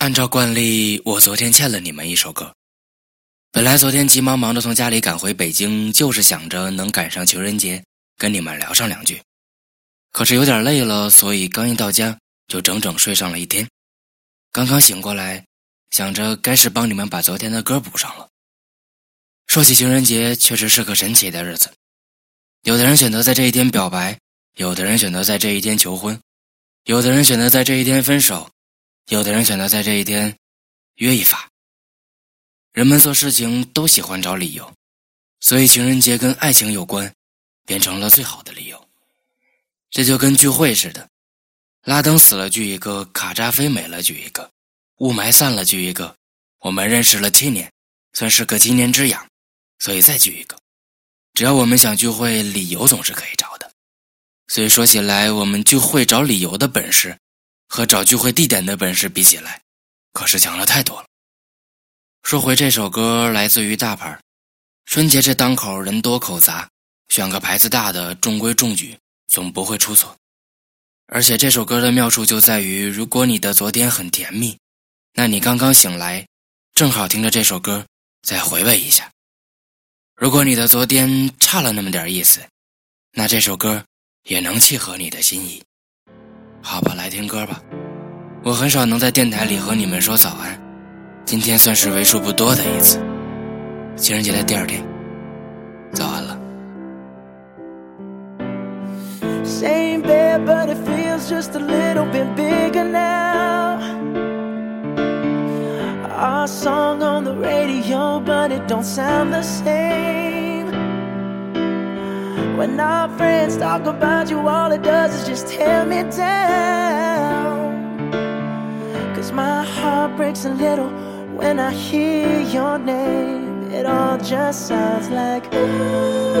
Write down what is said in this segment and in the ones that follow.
按照惯例，我昨天欠了你们一首歌。本来昨天急忙忙的从家里赶回北京，就是想着能赶上情人节，跟你们聊上两句。可是有点累了，所以刚一到家就整整睡上了一天。刚刚醒过来，想着该是帮你们把昨天的歌补上了。说起情人节，确实是个神奇的日子。有的人选择在这一天表白，有的人选择在这一天求婚，有的人选择在这一天分手。有的人选择在这一天约一发。人们做事情都喜欢找理由，所以情人节跟爱情有关，变成了最好的理由。这就跟聚会似的，拉登死了聚一个，卡扎菲没了聚一个，雾霾散了聚一个。我们认识了七年，算是个七年之痒，所以再聚一个。只要我们想聚会，理由总是可以找的。所以说起来，我们聚会找理由的本事。和找聚会地点的本事比起来，可是强了太多了。说回这首歌，来自于大牌春节这当口人多口杂，选个牌子大的，中规中矩，总不会出错。而且这首歌的妙处就在于，如果你的昨天很甜蜜，那你刚刚醒来，正好听着这首歌，再回味一下。如果你的昨天差了那么点意思，那这首歌也能契合你的心意。好吧，来听歌吧。我很少能在电台里和你们说早安，今天算是为数不多的一次。情人节的第二天，早安了。Our song on the radio, but it don't sound the same. When our friends talk about you, all it does is just tear me down. Cause my heart breaks a little when I hear your name. It all just sounds like ooh.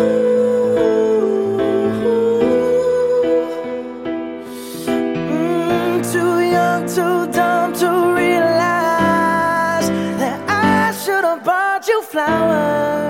Mm, too young, too dumb to realize that I should have bought you flowers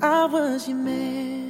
I was your man.